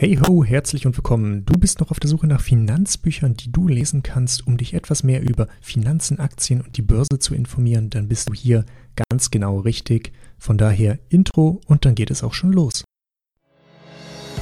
Hey ho, herzlich und willkommen. Du bist noch auf der Suche nach Finanzbüchern, die du lesen kannst, um dich etwas mehr über Finanzen, Aktien und die Börse zu informieren. Dann bist du hier ganz genau richtig. Von daher Intro und dann geht es auch schon los.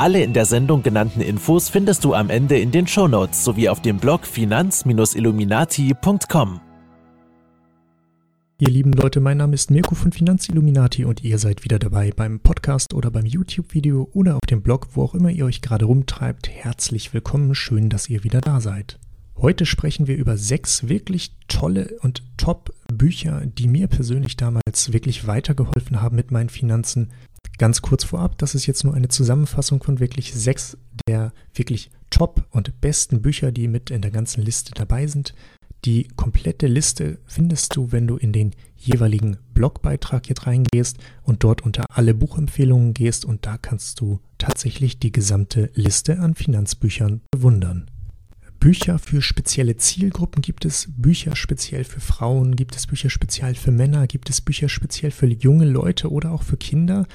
Alle in der Sendung genannten Infos findest du am Ende in den Shownotes sowie auf dem Blog finanz-illuminati.com. Ihr lieben Leute, mein Name ist Mirko von Finanzilluminati und ihr seid wieder dabei beim Podcast oder beim YouTube-Video oder auf dem Blog, wo auch immer ihr euch gerade rumtreibt. Herzlich willkommen, schön, dass ihr wieder da seid. Heute sprechen wir über sechs wirklich tolle und top Bücher, die mir persönlich damals wirklich weitergeholfen haben mit meinen Finanzen. Ganz kurz vorab, das ist jetzt nur eine Zusammenfassung von wirklich sechs der wirklich top und besten Bücher, die mit in der ganzen Liste dabei sind. Die komplette Liste findest du, wenn du in den jeweiligen Blogbeitrag jetzt reingehst und dort unter alle Buchempfehlungen gehst und da kannst du tatsächlich die gesamte Liste an Finanzbüchern bewundern. Bücher für spezielle Zielgruppen? Gibt es, Bücher speziell für Frauen, gibt es Bücher speziell für Männer, gibt es Bücher speziell für junge Leute oder auch für Kinder.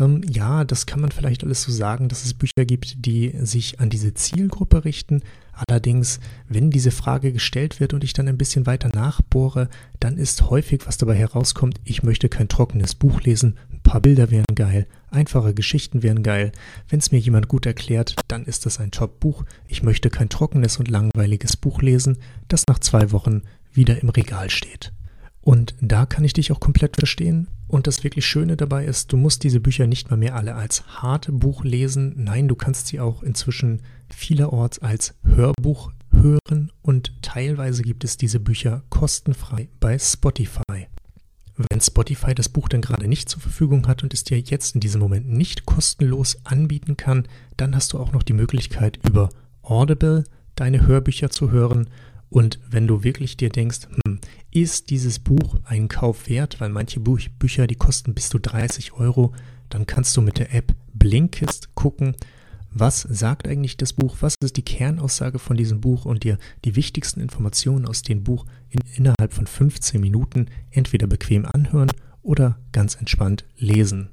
Ähm, ja, das kann man vielleicht alles so sagen, dass es Bücher gibt, die sich an diese Zielgruppe richten. Allerdings, wenn diese Frage gestellt wird und ich dann ein bisschen weiter nachbohre, dann ist häufig, was dabei herauskommt, ich möchte kein trockenes Buch lesen, ein paar Bilder wären geil, einfache Geschichten wären geil. Wenn es mir jemand gut erklärt, dann ist das ein Top-Buch. Ich möchte kein trockenes und langweiliges Buch lesen, das nach zwei Wochen wieder im Regal steht. Und da kann ich dich auch komplett verstehen. Und das wirklich Schöne dabei ist, du musst diese Bücher nicht mal mehr alle als Hardbuch lesen. Nein, du kannst sie auch inzwischen vielerorts als Hörbuch hören und teilweise gibt es diese Bücher kostenfrei bei Spotify. Wenn Spotify das Buch dann gerade nicht zur Verfügung hat und es dir jetzt in diesem Moment nicht kostenlos anbieten kann, dann hast du auch noch die Möglichkeit über Audible deine Hörbücher zu hören. Und wenn du wirklich dir denkst, hm, ist dieses Buch einen Kauf wert, weil manche Bücher, die kosten bis zu 30 Euro, dann kannst du mit der App Blinkist gucken, was sagt eigentlich das Buch, was ist die Kernaussage von diesem Buch und dir die wichtigsten Informationen aus dem Buch in, innerhalb von 15 Minuten entweder bequem anhören oder ganz entspannt lesen.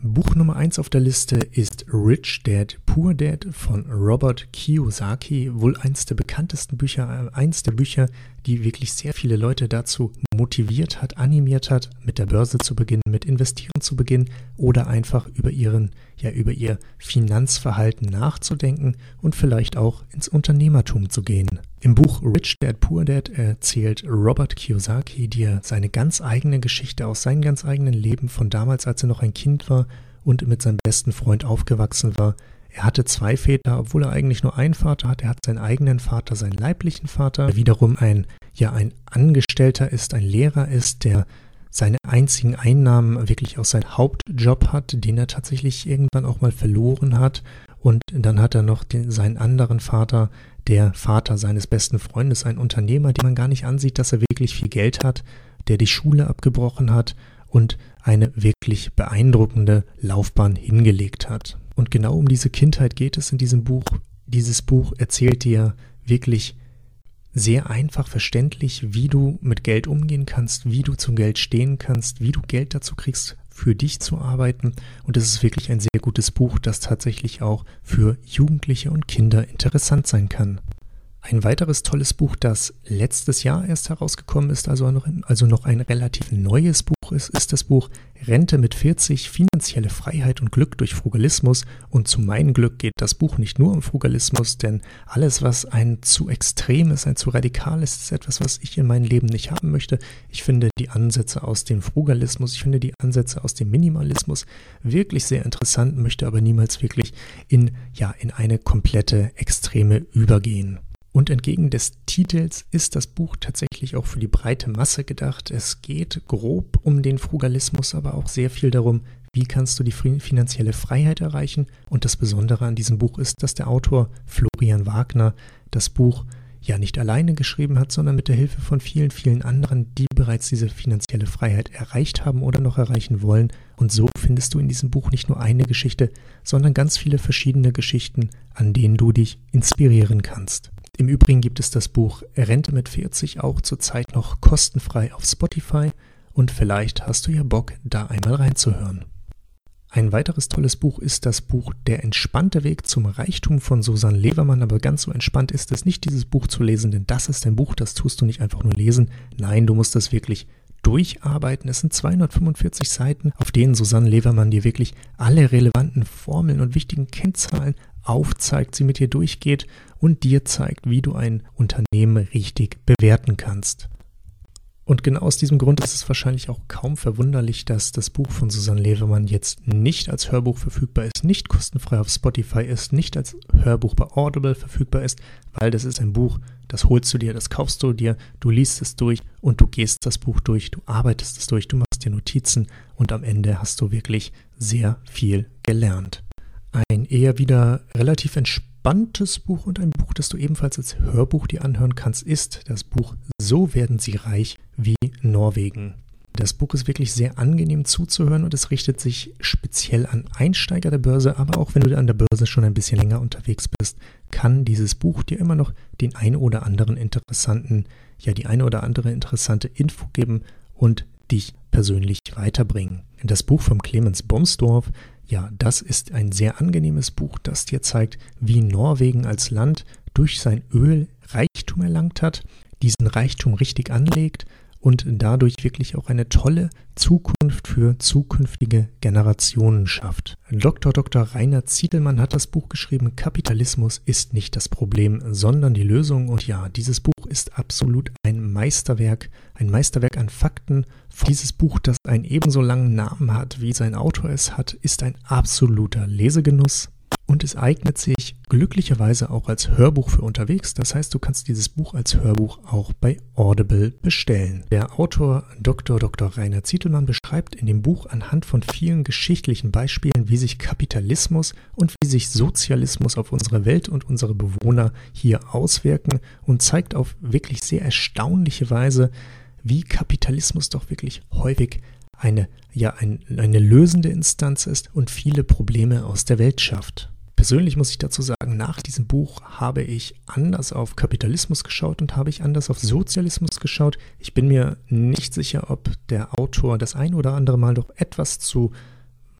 Buch Nummer 1 auf der Liste ist Rich Dad Poor Dad von Robert Kiyosaki, wohl eins der bekanntesten Bücher, äh, eins der Bücher, die wirklich sehr viele Leute dazu motiviert hat, animiert hat, mit der Börse zu beginnen, mit Investieren zu beginnen oder einfach über ihren, ja, über ihr Finanzverhalten nachzudenken und vielleicht auch ins Unternehmertum zu gehen. Im Buch Rich Dad Poor Dad erzählt Robert Kiyosaki dir seine ganz eigene Geschichte aus seinem ganz eigenen Leben von damals, als er noch ein Kind war und mit seinem besten Freund aufgewachsen war, er hatte zwei Väter, obwohl er eigentlich nur einen Vater hat. Er hat seinen eigenen Vater, seinen leiblichen Vater, der wiederum ein, ja, ein Angestellter ist, ein Lehrer ist, der seine einzigen Einnahmen wirklich aus seinem Hauptjob hat, den er tatsächlich irgendwann auch mal verloren hat. Und dann hat er noch den, seinen anderen Vater, der Vater seines besten Freundes, ein Unternehmer, dem man gar nicht ansieht, dass er wirklich viel Geld hat, der die Schule abgebrochen hat und eine wirklich beeindruckende Laufbahn hingelegt hat. Und genau um diese Kindheit geht es in diesem Buch. Dieses Buch erzählt dir wirklich sehr einfach verständlich, wie du mit Geld umgehen kannst, wie du zum Geld stehen kannst, wie du Geld dazu kriegst, für dich zu arbeiten. Und es ist wirklich ein sehr gutes Buch, das tatsächlich auch für Jugendliche und Kinder interessant sein kann. Ein weiteres tolles Buch, das letztes Jahr erst herausgekommen ist, also noch, also noch ein relativ neues Buch ist, ist das Buch Rente mit 40, finanzielle Freiheit und Glück durch Frugalismus. Und zu meinem Glück geht das Buch nicht nur um Frugalismus, denn alles, was ein zu extrem ist, ein zu radikal ist, ist etwas, was ich in meinem Leben nicht haben möchte. Ich finde die Ansätze aus dem Frugalismus, ich finde die Ansätze aus dem Minimalismus wirklich sehr interessant, möchte aber niemals wirklich in, ja, in eine komplette Extreme übergehen. Und entgegen des Titels ist das Buch tatsächlich auch für die breite Masse gedacht. Es geht grob um den Frugalismus, aber auch sehr viel darum, wie kannst du die finanzielle Freiheit erreichen. Und das Besondere an diesem Buch ist, dass der Autor Florian Wagner das Buch ja nicht alleine geschrieben hat, sondern mit der Hilfe von vielen, vielen anderen, die bereits diese finanzielle Freiheit erreicht haben oder noch erreichen wollen. Und so findest du in diesem Buch nicht nur eine Geschichte, sondern ganz viele verschiedene Geschichten, an denen du dich inspirieren kannst. Im Übrigen gibt es das Buch Rente mit 40 auch zurzeit noch kostenfrei auf Spotify und vielleicht hast du ja Bock, da einmal reinzuhören. Ein weiteres tolles Buch ist das Buch Der entspannte Weg zum Reichtum von Susanne Levermann, aber ganz so entspannt ist es nicht, dieses Buch zu lesen, denn das ist ein Buch, das tust du nicht einfach nur lesen. Nein, du musst das wirklich durcharbeiten. Es sind 245 Seiten, auf denen Susanne Levermann dir wirklich alle relevanten Formeln und wichtigen Kennzahlen aufzeigt, sie mit dir durchgeht und dir zeigt, wie du ein Unternehmen richtig bewerten kannst. Und genau aus diesem Grund ist es wahrscheinlich auch kaum verwunderlich, dass das Buch von Susanne Levermann jetzt nicht als Hörbuch verfügbar ist, nicht kostenfrei auf Spotify ist, nicht als Hörbuch bei Audible verfügbar ist, weil das ist ein Buch, das holst du dir, das kaufst du dir, du liest es durch und du gehst das Buch durch, du arbeitest es durch, du machst dir Notizen und am Ende hast du wirklich sehr viel gelernt. Ein eher wieder relativ entspanntes Buch und ein Buch, das du ebenfalls als Hörbuch dir anhören kannst, ist das Buch So werden sie reich wie Norwegen. Das Buch ist wirklich sehr angenehm zuzuhören und es richtet sich speziell an Einsteiger der Börse, aber auch wenn du an der Börse schon ein bisschen länger unterwegs bist, kann dieses Buch dir immer noch den ein oder anderen interessanten, ja die eine oder andere interessante Info geben und dich persönlich weiterbringen. Das Buch von Clemens Bomsdorf ja, das ist ein sehr angenehmes Buch, das dir zeigt, wie Norwegen als Land durch sein Öl Reichtum erlangt hat, diesen Reichtum richtig anlegt und dadurch wirklich auch eine tolle Zukunft für zukünftige Generationen schafft. Dr. Dr. Rainer Ziedelmann hat das Buch geschrieben, Kapitalismus ist nicht das Problem, sondern die Lösung. Und ja, dieses Buch ist absolut ein Meisterwerk, ein Meisterwerk an Fakten. Dieses Buch, das einen ebenso langen Namen hat, wie sein Autor es hat, ist ein absoluter Lesegenuss und es eignet sich glücklicherweise auch als Hörbuch für unterwegs. Das heißt, du kannst dieses Buch als Hörbuch auch bei Audible bestellen. Der Autor Dr. Dr. Rainer Zietelmann beschreibt in dem Buch anhand von vielen geschichtlichen Beispielen, wie sich Kapitalismus und wie sich Sozialismus auf unsere Welt und unsere Bewohner hier auswirken und zeigt auf wirklich sehr erstaunliche Weise, wie Kapitalismus doch wirklich häufig eine, ja, ein, eine lösende Instanz ist und viele Probleme aus der Welt schafft. Persönlich muss ich dazu sagen, nach diesem Buch habe ich anders auf Kapitalismus geschaut und habe ich anders auf Sozialismus geschaut. Ich bin mir nicht sicher, ob der Autor das ein oder andere Mal doch etwas zu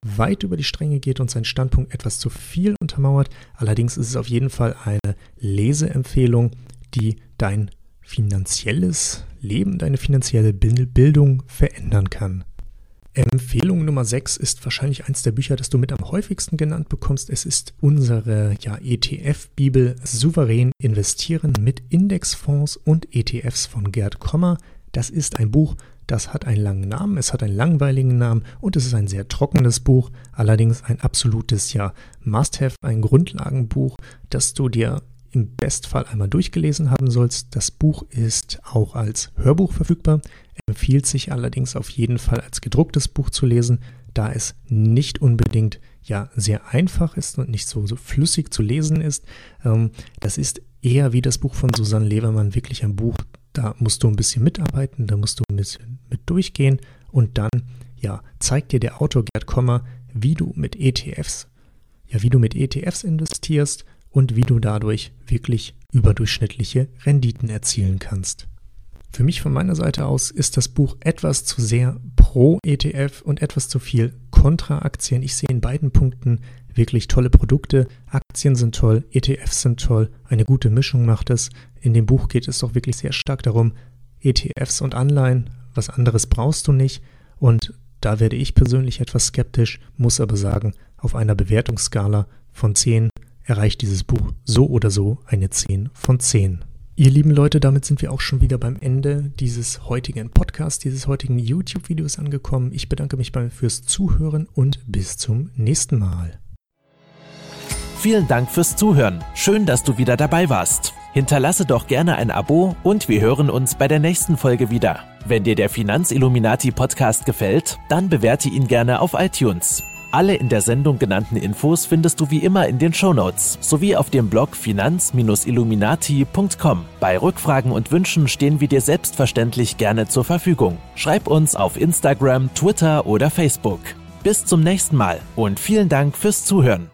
weit über die Stränge geht und seinen Standpunkt etwas zu viel untermauert. Allerdings ist es auf jeden Fall eine Leseempfehlung, die dein finanzielles Leben, deine finanzielle Bildung verändern kann. Empfehlung Nummer 6 ist wahrscheinlich eins der Bücher, das du mit am häufigsten genannt bekommst. Es ist unsere ja, ETF-Bibel Souverän investieren mit Indexfonds und ETFs von Gerd Kommer. Das ist ein Buch, das hat einen langen Namen, es hat einen langweiligen Namen und es ist ein sehr trockenes Buch, allerdings ein absolutes ja Must-have, ein Grundlagenbuch, das du dir im Bestfall einmal durchgelesen haben sollst. Das Buch ist auch als Hörbuch verfügbar empfiehlt sich allerdings auf jeden Fall als gedrucktes Buch zu lesen, da es nicht unbedingt ja sehr einfach ist und nicht so, so flüssig zu lesen ist. Ähm, das ist eher wie das Buch von Susanne Levermann wirklich ein Buch, da musst du ein bisschen mitarbeiten, da musst du ein bisschen mit durchgehen und dann ja zeigt dir der Autor Gerd Kommer, wie du mit ETFs ja wie du mit ETFs investierst und wie du dadurch wirklich überdurchschnittliche Renditen erzielen kannst. Für mich von meiner Seite aus ist das Buch etwas zu sehr pro ETF und etwas zu viel kontra Aktien. Ich sehe in beiden Punkten wirklich tolle Produkte. Aktien sind toll, ETFs sind toll, eine gute Mischung macht es. In dem Buch geht es doch wirklich sehr stark darum, ETFs und Anleihen, was anderes brauchst du nicht. Und da werde ich persönlich etwas skeptisch, muss aber sagen, auf einer Bewertungsskala von 10 erreicht dieses Buch so oder so eine 10 von 10. Ihr lieben Leute, damit sind wir auch schon wieder beim Ende dieses heutigen Podcasts, dieses heutigen YouTube-Videos angekommen. Ich bedanke mich fürs Zuhören und bis zum nächsten Mal. Vielen Dank fürs Zuhören. Schön, dass du wieder dabei warst. Hinterlasse doch gerne ein Abo und wir hören uns bei der nächsten Folge wieder. Wenn dir der Finanzilluminati Podcast gefällt, dann bewerte ihn gerne auf iTunes. Alle in der Sendung genannten Infos findest du wie immer in den Shownotes sowie auf dem Blog finanz-illuminati.com. Bei Rückfragen und Wünschen stehen wir dir selbstverständlich gerne zur Verfügung. Schreib uns auf Instagram, Twitter oder Facebook. Bis zum nächsten Mal und vielen Dank fürs Zuhören.